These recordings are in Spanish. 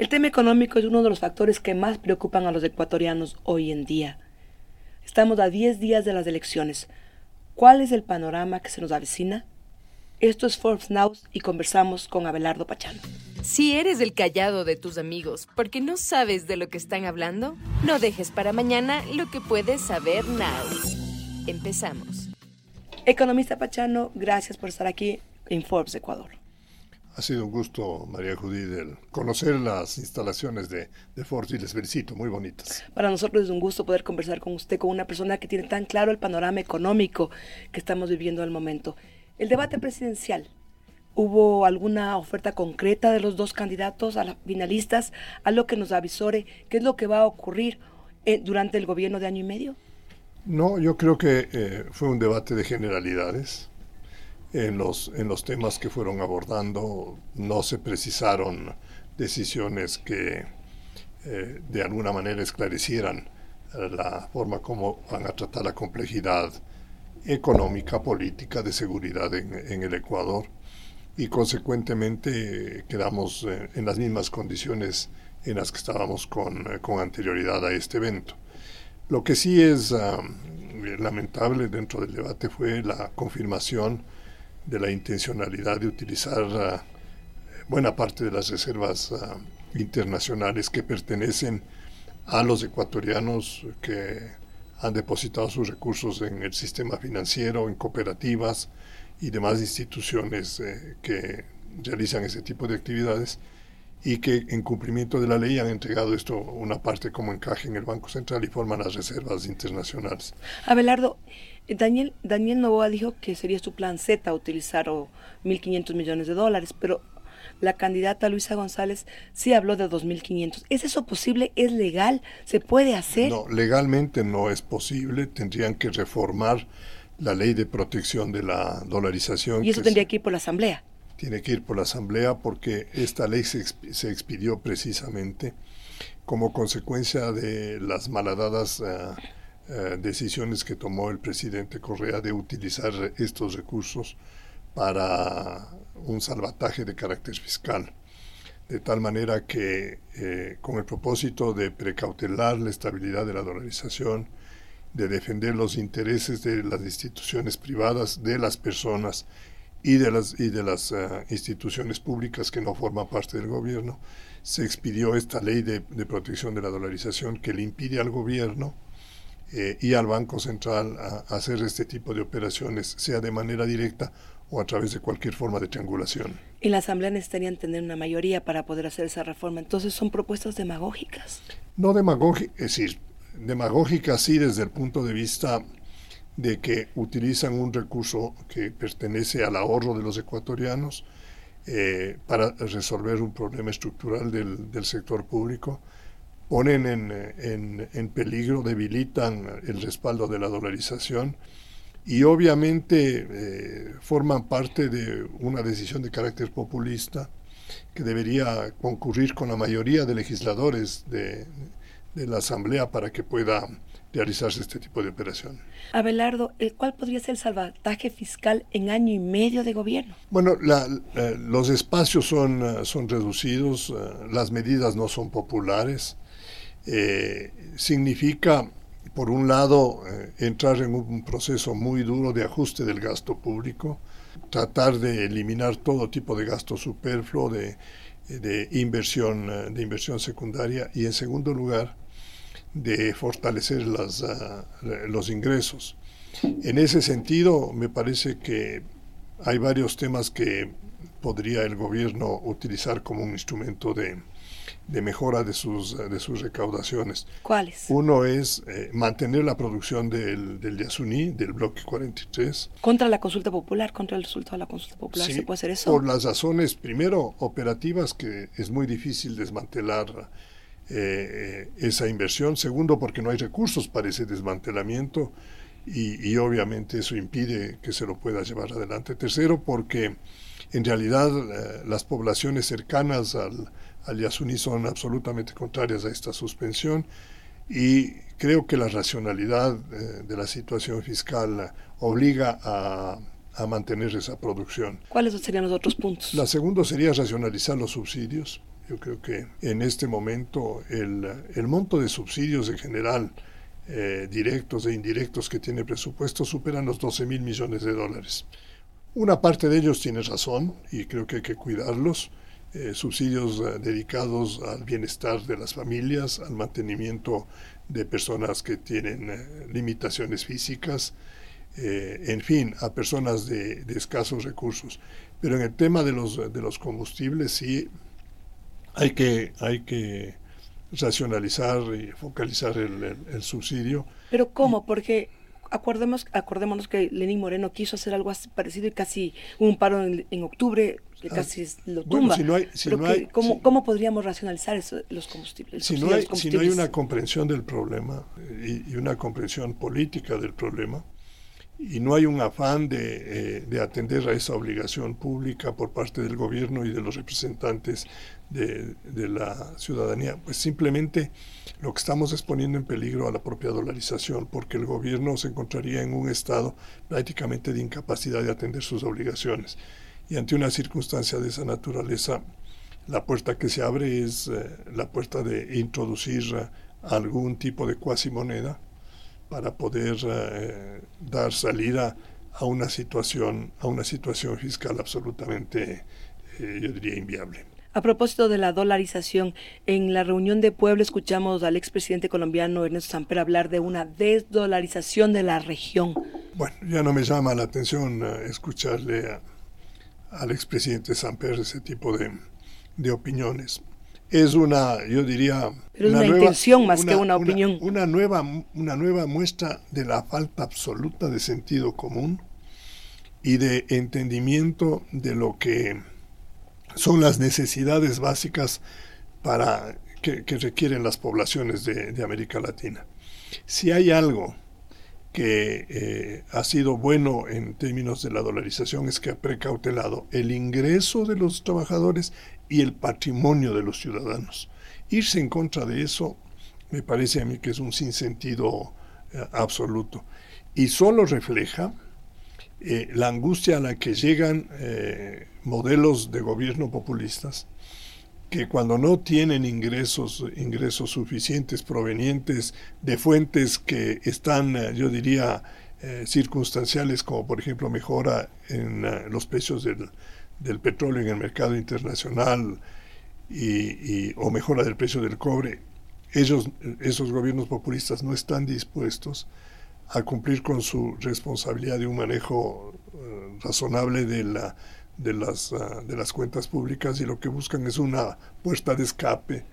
El tema económico es uno de los factores que más preocupan a los ecuatorianos hoy en día. Estamos a 10 días de las elecciones. ¿Cuál es el panorama que se nos avecina? Esto es Forbes Now y conversamos con Abelardo Pachano. Si eres el callado de tus amigos porque no sabes de lo que están hablando, no dejes para mañana lo que puedes saber now. Empezamos. Economista Pachano, gracias por estar aquí en Forbes Ecuador. Ha sido un gusto, María Judí, conocer las instalaciones de, de Ford y les felicito, muy bonitas. Para nosotros es un gusto poder conversar con usted, con una persona que tiene tan claro el panorama económico que estamos viviendo al momento. El debate presidencial, ¿hubo alguna oferta concreta de los dos candidatos a las finalistas, a lo que nos avisore qué es lo que va a ocurrir eh, durante el gobierno de año y medio? No, yo creo que eh, fue un debate de generalidades en los, en los temas que fueron abordando no se precisaron decisiones que eh, de alguna manera esclarecieran eh, la forma como van a tratar la complejidad económica, política, de seguridad en, el Ecuador y consecuentemente quedamos eh, en las mismas condiciones en las que estábamos con, con anterioridad a este evento. Lo que sí es ah, lamentable dentro del debate fue la confirmación de la intencionalidad de utilizar ah, buena parte de las reservas ah, internacionales que pertenecen a los ecuatorianos que han depositado sus recursos en el sistema financiero, en cooperativas y demás instituciones eh, que realizan ese tipo de actividades y que en cumplimiento de la ley han entregado esto una parte como encaje en el Banco Central y forman las reservas internacionales. Abelardo, Daniel, Daniel Novoa dijo que sería su plan Z utilizar 1.500 millones de dólares, pero la candidata Luisa González sí habló de 2.500. ¿Es eso posible? ¿Es legal? ¿Se puede hacer? No, legalmente no es posible. Tendrían que reformar la ley de protección de la dolarización. ¿Y eso tendría que ir por la Asamblea? Tiene que ir por la Asamblea porque esta ley se, se expidió precisamente como consecuencia de las malhadadas... Uh, eh, decisiones que tomó el presidente Correa de utilizar estos recursos para un salvataje de carácter fiscal, de tal manera que eh, con el propósito de precautelar la estabilidad de la dolarización, de defender los intereses de las instituciones privadas, de las personas y de las, y de las eh, instituciones públicas que no forman parte del gobierno, se expidió esta ley de, de protección de la dolarización que le impide al gobierno eh, y al Banco Central a, hacer este tipo de operaciones, sea de manera directa o a través de cualquier forma de triangulación. Y la Asamblea necesitaría tener una mayoría para poder hacer esa reforma. Entonces son propuestas demagógicas. No demagógicas, es decir, demagógicas sí desde el punto de vista de que utilizan un recurso que pertenece al ahorro de los ecuatorianos eh, para resolver un problema estructural del, del sector público ponen en, en, peligro, debilitan el respaldo de la dolarización y obviamente eh, forman parte de una decisión de carácter populista que debería concurrir con la mayoría de legisladores de, de la Asamblea para que pueda realizarse este tipo de operación. Abelardo, ¿cuál podría ser el salvataje fiscal en año y medio de gobierno? Bueno, los espacios son, son reducidos, eh, las medidas no son populares. Eh, significa, por un lado, eh, entrar en un proceso muy duro de ajuste del gasto público, tratar de eliminar todo tipo de gasto superfluo, de, inversión, eh, de inversión secundaria y, en segundo lugar, de fortalecer las, ah, los ingresos. En ese sentido, me parece que hay varios temas que podría el gobierno utilizar como un instrumento de, de mejora de sus, de sus recaudaciones. ¿Cuáles? Uno es eh, mantener la producción del, del Yasuní, del bloque 43. ¿Contra la consulta popular? ¿Contra el resultado de la consulta popular? ¿Se puede hacer eso? Por las razones, primero, operativas, que es muy difícil desmantelar eh, esa inversión. Segundo, porque no hay recursos para ese desmantelamiento. Y, y, obviamente eso impide que se lo pueda llevar adelante. Tercero, porque en realidad eh, las poblaciones cercanas al, al Yasuní son absolutamente contrarias a esta suspensión y creo que la racionalidad eh, de la situación fiscal obliga a, a, mantener esa producción. ¿Cuáles serían los otros puntos? La segunda sería racionalizar los subsidios. Yo creo que en este momento el, el monto de subsidios en general, eh, directos e indirectos que tiene presupuesto, superan los 12 mil millones de dólares. Una parte de ellos tiene razón y creo que hay que cuidarlos. Eh, subsidios eh, dedicados al bienestar de las familias, al mantenimiento de personas que tienen limitaciones físicas, en fin, a personas de, de, escasos recursos. Pero en el tema de los, de los combustibles sí hay que, hay que racionalizar y focalizar el, subsidio. Pero ¿cómo? Porque acordemos, acordémonos que Lenín Moreno quiso hacer algo así parecido y casi un paro en, octubre que ah, casi lo tumba. ¿cómo, podríamos racionalizar los combustibles? Si no, hay, si no hay una comprensión del problema y, y, una comprensión política del problema, y no hay un afán de, eh, atender a esa obligación pública por parte del gobierno y de los representantes de, la ciudadanía, pues simplemente lo que estamos es poniendo en peligro a la propia dolarización, porque el gobierno se encontraría en un estado prácticamente de incapacidad de atender sus obligaciones. Y ante una circunstancia de esa naturaleza, la puerta que se abre es eh, la puerta de introducir algún tipo de cuasi moneda para poder eh, dar salida a una situación, a una situación fiscal absolutamente, eh, yo diría, inviable. A propósito de la dolarización, en la reunión de Puebla escuchamos al expresidente colombiano Ernesto Samper hablar de una desdolarización de la región. Bueno, ya no me llama la atención eh, escucharle al expresidente Samper ese tipo de, de opiniones es una, yo diría... una, intención más que una opinión. Una, nueva, una nueva muestra de la falta absoluta de sentido común y de entendimiento de lo que son las necesidades básicas para que, requieren las poblaciones de, América Latina. Si hay algo que eh, ha sido bueno en términos de la dolarización es que ha precautelado el ingreso de los trabajadores y el patrimonio de los ciudadanos. Irse en contra de eso me parece a mí que es un sinsentido eh, absoluto. Y solo refleja eh, la angustia a la que llegan eh, modelos de gobierno populistas que cuando no tienen ingresos, ingresos suficientes provenientes de fuentes que están, yo diría, circunstanciales, como por ejemplo mejora en los precios del, del petróleo en el mercado internacional y, o mejora del precio del cobre, ellos, esos gobiernos populistas no están dispuestos a cumplir con su responsabilidad de un manejo eh, razonable de, la, de, las, ah, de las cuentas públicas y lo que buscan es una puerta de escape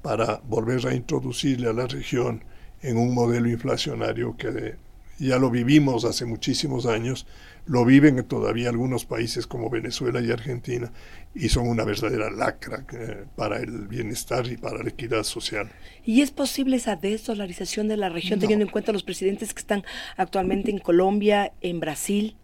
para volver a introducirle a la región en un modelo inflacionario que ya lo vivimos hace muchísimos años, lo viven todavía algunos países como Venezuela y Argentina y son una verdadera lacra eh, para el bienestar y para la equidad social. ¿Y es posible esa desdolarización de la región teniendo en cuenta los presidentes que están actualmente en Colombia, en Brasil?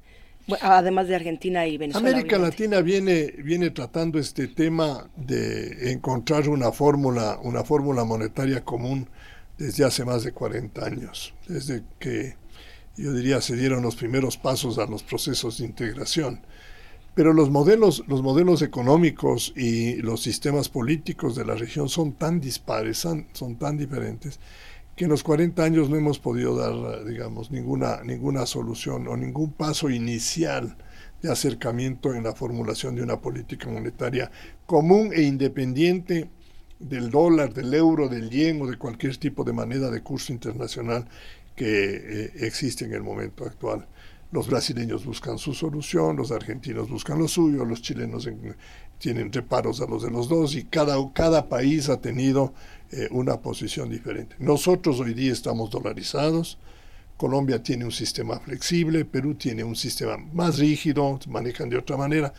además de Argentina y Venezuela. América Latina viene, viene tratando este tema de encontrar una fórmula, una fórmula monetaria común desde hace más de 40 años, desde que yo diría, se dieron los primeros pasos a los procesos de integración. Pero los modelos, los modelos económicos y los sistemas políticos de la región son tan dispares, son, tan diferentes, que en los 40 años no hemos podido dar, digamos, ninguna, ninguna solución o ningún paso inicial de acercamiento en la formulación de una política monetaria común e independiente del dólar, del euro, del yen o de cualquier tipo de moneda de curso internacional que eh, existe en el momento actual. Los brasileños buscan su solución, los argentinos buscan lo suyo, los chilenos tienen reparos a los de los dos y cada, cada país ha tenido eh, una posición diferente. Nosotros hoy día estamos dolarizados, Colombia tiene un sistema flexible, Perú tiene un sistema más rígido, manejan de otra manera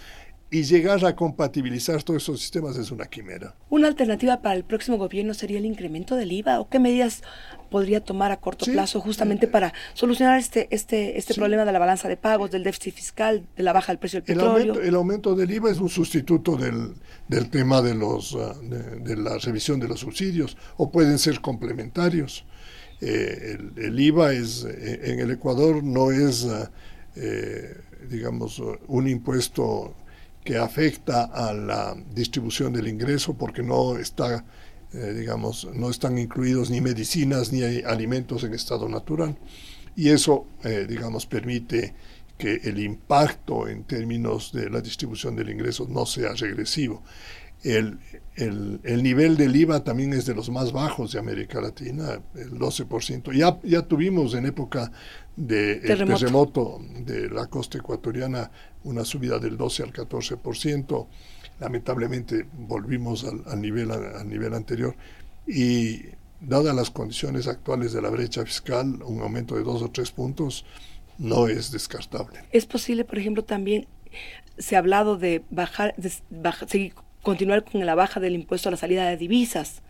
y llegar a compatibilizar todos esos sistemas es una quimera. ¿Una alternativa para el próximo gobierno sería el incremento del IVA o qué medidas podría tomar a corto plazo justamente para solucionar este, este, este problema de la balanza de pagos, del déficit fiscal, de la baja del precio del petróleo? El aumento, del IVA es un sustituto del, del tema de, los, ah, de, la revisión de los subsidios o pueden ser complementarios. Eh, el, IVA es, eh, en el Ecuador no es, ah, eh, digamos, un impuesto que afecta a la distribución del ingreso porque no está, eh, digamos, no están incluidos ni medicinas ni alimentos en estado natural. Y eso, eh, digamos, permite que el impacto en términos de la distribución del ingreso no sea regresivo. El, el, nivel del IVA también es de los más bajos de América Latina, el 12%. Ya, ya tuvimos en época de terremoto. de la costa ecuatoriana una subida del 12 al 14%. Lamentablemente volvimos al, nivel, al nivel anterior y dadas las condiciones actuales de la brecha fiscal, un aumento de dos o tres puntos no es descartable. Es posible, por ejemplo, también se ha hablado de bajar, de seguir continuar con la baja del impuesto a la salida de divisas.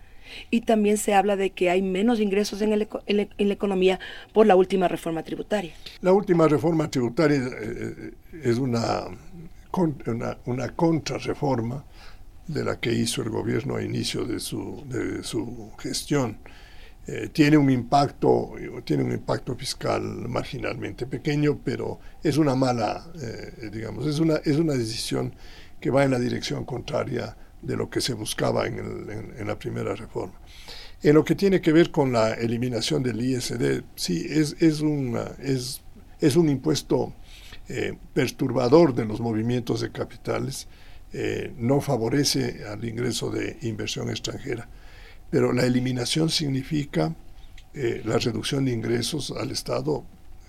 Y también se habla de que hay menos ingresos en, la economía por la última reforma tributaria. La última reforma tributaria eh, eh, es una, una, una contrarreforma de la que hizo el gobierno a inicio de su, de su gestión. Eh, tiene un impacto tiene un impacto fiscal marginalmente pequeño pero es una mala digamos es una es una decisión que va en la dirección contraria de lo que se buscaba en, la primera reforma. En lo que tiene que ver con la eliminación del ISD, sí, es, un impuesto eh, perturbador de los movimientos de capitales, eh, no favorece al ingreso de inversión extranjera, pero la eliminación significa eh, la reducción de ingresos al Estado.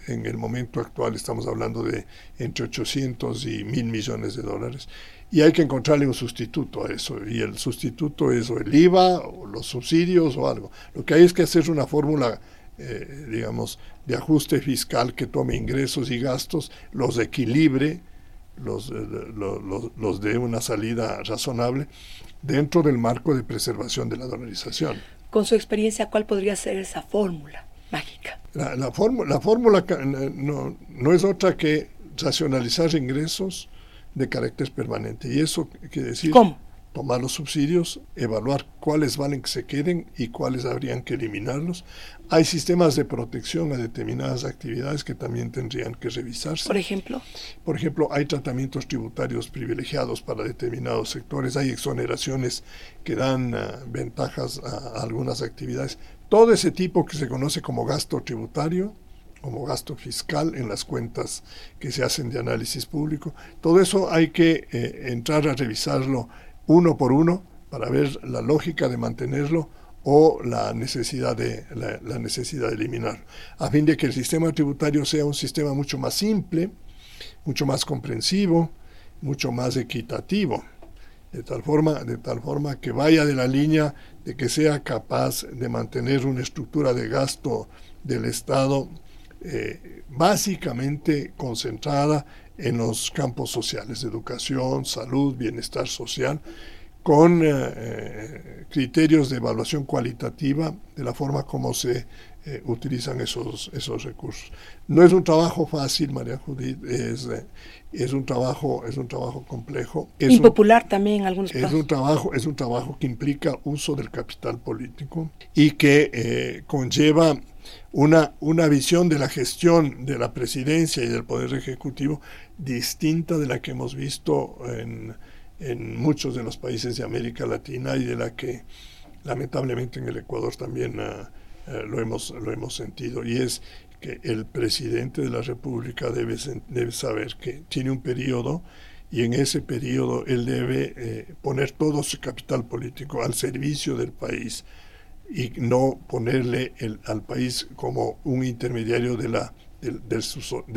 En el momento actual estamos hablando de entre 800 y 1000 millones de dólares y hay que encontrarle un sustituto a eso. Y el sustituto es o el IVA o los subsidios o algo. Lo que hay es que hacer una fórmula, eh, digamos, de ajuste fiscal que tome ingresos y gastos, los equilibre, los, eh, los, los dé una salida razonable dentro del marco de preservación de la dolarización. Con su experiencia, ¿cuál podría ser esa fórmula mágica? La, la, la fórmula no, no es otra que racionalizar ingresos, de carácter permanente. Y eso quiere decir tomar los subsidios, evaluar cuáles valen que se queden y cuáles habrían que eliminarlos. Hay sistemas de protección a determinadas actividades que también tendrían que revisarse. Por ejemplo. Por ejemplo, hay tratamientos tributarios privilegiados para determinados sectores, hay exoneraciones que dan ah, ventajas a algunas actividades. Todo ese tipo que se conoce como gasto tributario como gasto fiscal en las cuentas que se hacen de análisis público. Todo eso hay que eh, entrar a revisarlo uno por uno para ver la lógica de mantenerlo o la necesidad de, la, necesidad de eliminarlo, a fin de que el sistema tributario sea un sistema mucho más simple, mucho más comprensivo, mucho más equitativo, de tal forma, de tal forma que vaya de la línea de que sea capaz de mantener una estructura de gasto del Estado eh, básicamente concentrada en los campos sociales, educación, salud, bienestar social, con eh, eh, criterios de evaluación cualitativa de la forma como se utilizan esos, esos recursos. No es un trabajo fácil, María Judith, es, es, un, trabajo, es un trabajo complejo. Es Impopular también en algunos es Un trabajo, es un trabajo que implica uso del capital político y que conlleva una, una visión de la gestión de la presidencia y del Poder Ejecutivo distinta de la que hemos visto en, en muchos de los países de América Latina y de la que lamentablemente en el Ecuador también ah, ah, lo, hemos, lo hemos sentido. Y es que el presidente de la República debe, saber que tiene un periodo y en ese periodo él debe eh, poner todo su capital político al servicio del país y no ponerle el, al país como un intermediario de la, del,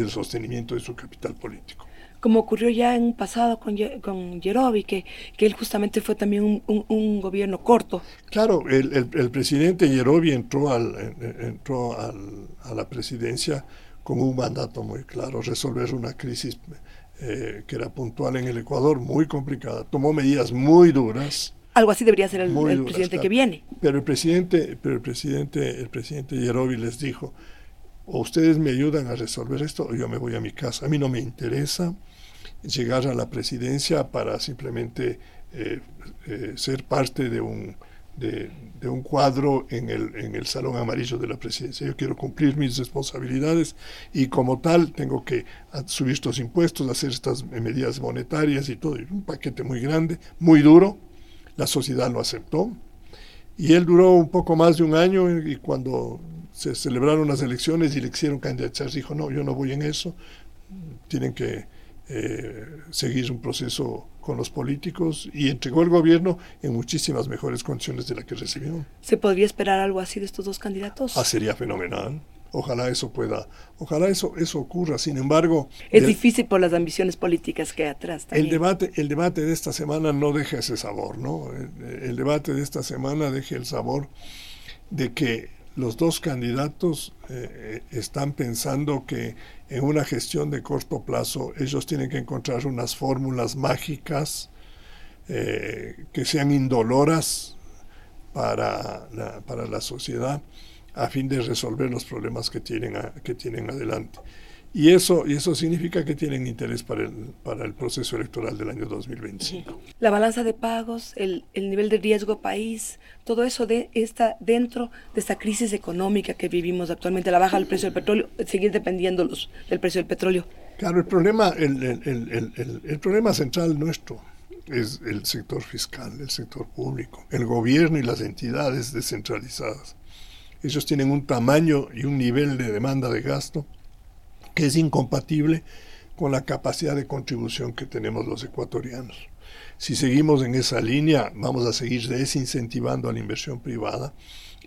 sostenimiento de su capital político. Como ocurrió ya en un pasado con, con Yerovi, que, que él justamente fue también un, un, gobierno corto. Claro, el, el, presidente Yerovi entró, al, entró al, a la presidencia con un mandato muy claro, resolver una crisis eh, que era puntual en el Ecuador, muy complicada. Tomó medidas muy duras algo así debería ser el, presidente que viene. Pero el presidente, pero el presidente, el presidente Yerovi les dijo, o ustedes me ayudan a resolver esto o yo me voy a mi casa. A mí no me interesa llegar a la presidencia para simplemente eh, eh, ser parte de un, de, de un cuadro en el, en el Salón Amarillo de la Presidencia. Yo quiero cumplir mis responsabilidades y como tal tengo que subir estos impuestos, hacer estas medidas monetarias y todo. Un paquete muy grande, muy duro. La sociedad lo aceptó. Y él duró un poco más de un año y cuando se celebraron las elecciones y le hicieron candidatar, dijo, no, yo no voy en eso. Tienen que eh, seguir un proceso con los políticos y entregó el gobierno en muchísimas mejores condiciones de la que recibió. ¿Se podría esperar algo así de estos dos candidatos? Ah, sería fenomenal. Ojalá eso pueda, ojalá eso, eso ocurra. Sin embargo, es difícil por las ambiciones políticas que hay atrás. El debate, el debate de esta semana no deja ese sabor, ¿no? el debate de esta semana deja el sabor de que los dos candidatos eh, están pensando que en una gestión de corto plazo ellos tienen que encontrar unas fórmulas mágicas eh, que sean indoloras para la, para la sociedad a fin de resolver los problemas que tienen, que tienen adelante. Y eso, y eso significa que tienen interés para el, para el proceso electoral del año 2025. La balanza de pagos, el, el nivel de riesgo país, todo eso de esta, dentro de esta crisis económica que vivimos actualmente, la baja del precio del petróleo, seguir dependiendo los, del precio del petróleo. Claro, el problema, el, el, el problema central nuestro es el sector fiscal, el sector público, el gobierno y las entidades descentralizadas. Ellos tienen un tamaño y un nivel de demanda de gasto es incompatible con la capacidad de contribución que tenemos los ecuatorianos. Si seguimos en esa línea, vamos a seguir desincentivando a la inversión privada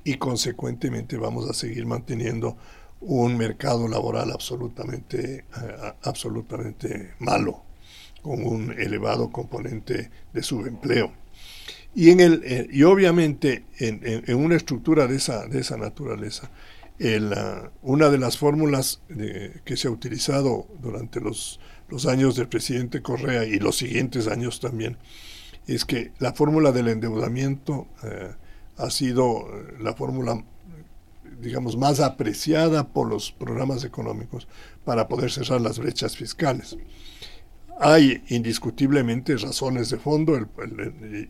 y consecuentemente vamos a seguir manteniendo un mercado laboral absolutamente, eh, absolutamente malo, con un elevado componente de subempleo. Y, en el, eh, y obviamente en, en, una estructura de esa, de esa naturaleza, una de las fórmulas que se ha utilizado durante los, los años del presidente Correa y los siguientes años también, es que la fórmula del endeudamiento eh, ha sido eh, la fórmula, digamos, más apreciada por los programas económicos para poder cerrar las brechas fiscales. Hay indiscutiblemente razones de fondo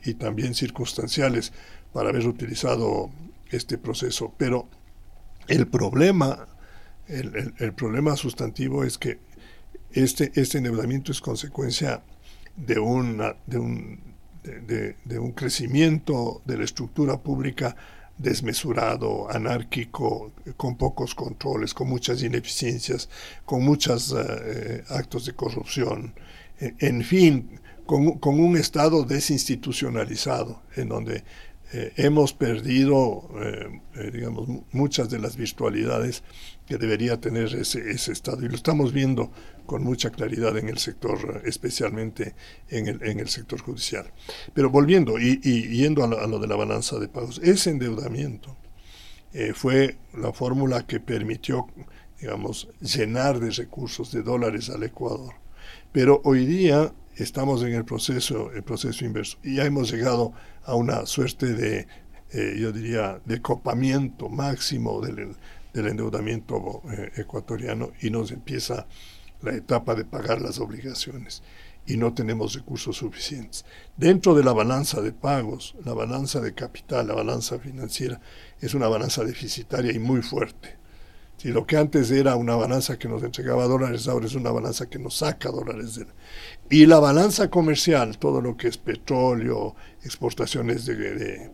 y también circunstanciales para haber utilizado este proceso, pero el problema, el, problema sustantivo es que este, este endeudamiento es consecuencia de, una, de, un, de, un crecimiento de la estructura pública desmesurado, anárquico, con pocos controles, con muchas ineficiencias, con muchos eh, actos de corrupción, en fin, con, con, un Estado desinstitucionalizado, en donde eh, hemos perdido, eh, eh, digamos, muchas de las virtualidades que debería tener ese, ese, Estado. Y lo estamos viendo con mucha claridad en el sector, especialmente en el, en el sector judicial. Pero volviendo y, yendo a lo, a lo, de la balanza de pagos, ese endeudamiento fue la fórmula que permitió, digamos, llenar de recursos de dólares al Ecuador. Pero hoy día estamos en el proceso, el proceso inverso. Y ya hemos llegado a una suerte de, eh, yo diría, de copamiento máximo del, del endeudamiento eh, ecuatoriano y nos empieza la etapa de pagar las obligaciones y no tenemos recursos suficientes. Dentro de la balanza de pagos, la balanza de capital, la balanza financiera, es una balanza deficitaria y muy fuerte. Si lo que antes era una balanza que nos entregaba dólares, ahora es una balanza que nos saca dólares. Y la balanza comercial, todo lo que es petróleo, exportaciones de,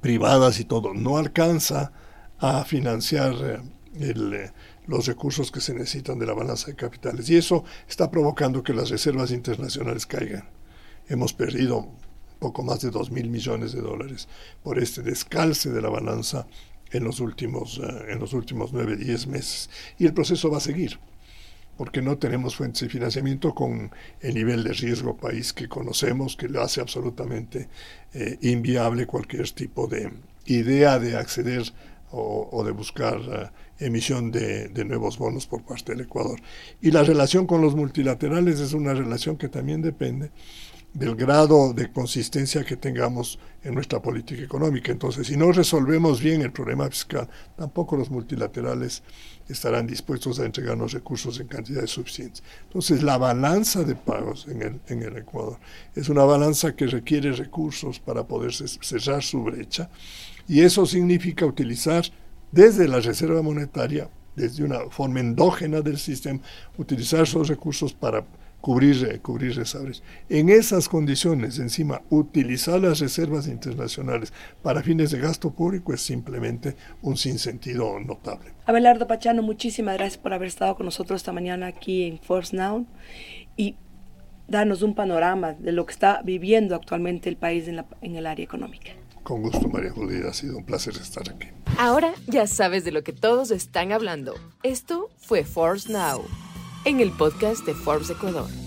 privadas y todo, no alcanza a financiar eh, eh, los recursos que se necesitan de la balanza de capitales. Y eso está provocando que las reservas internacionales caigan. Hemos perdido poco más de 2 mil millones de dólares por este descalce de la balanza en los últimos, uh, en los últimos 9, 10 meses. Y el proceso va a seguir, porque no tenemos fuentes de financiamiento con el nivel de riesgo país que conocemos, que lo hace absolutamente eh, inviable cualquier tipo de idea de acceder o, de buscar uh, emisión de, de, nuevos bonos por parte del Ecuador. Y la relación con los multilaterales es una relación que también depende del grado de consistencia que tengamos en nuestra política económica. Entonces, si no resolvemos bien el problema fiscal, tampoco los multilaterales estarán dispuestos a entregarnos recursos en cantidades suficientes. Entonces, la balanza de pagos en el, en el Ecuador es una balanza que requiere recursos para poder cerrar su brecha Y eso significa utilizar desde la Reserva Monetaria, desde una forma endógena del sistema, utilizar esos recursos para cubrir, cubrir reservas. En esas condiciones, encima, utilizar las reservas internacionales para fines de gasto público es simplemente un sinsentido notable. Abelardo Pachano, muchísimas gracias por haber estado con nosotros esta mañana aquí en Force Now y darnos un panorama de lo que está viviendo actualmente el país en, la, en el área económica. Con gusto, María Julia, ha sido un placer estar aquí. Ahora ya sabes de lo que todos están hablando. Esto fue Force Now en el podcast de Forbes Ecuador.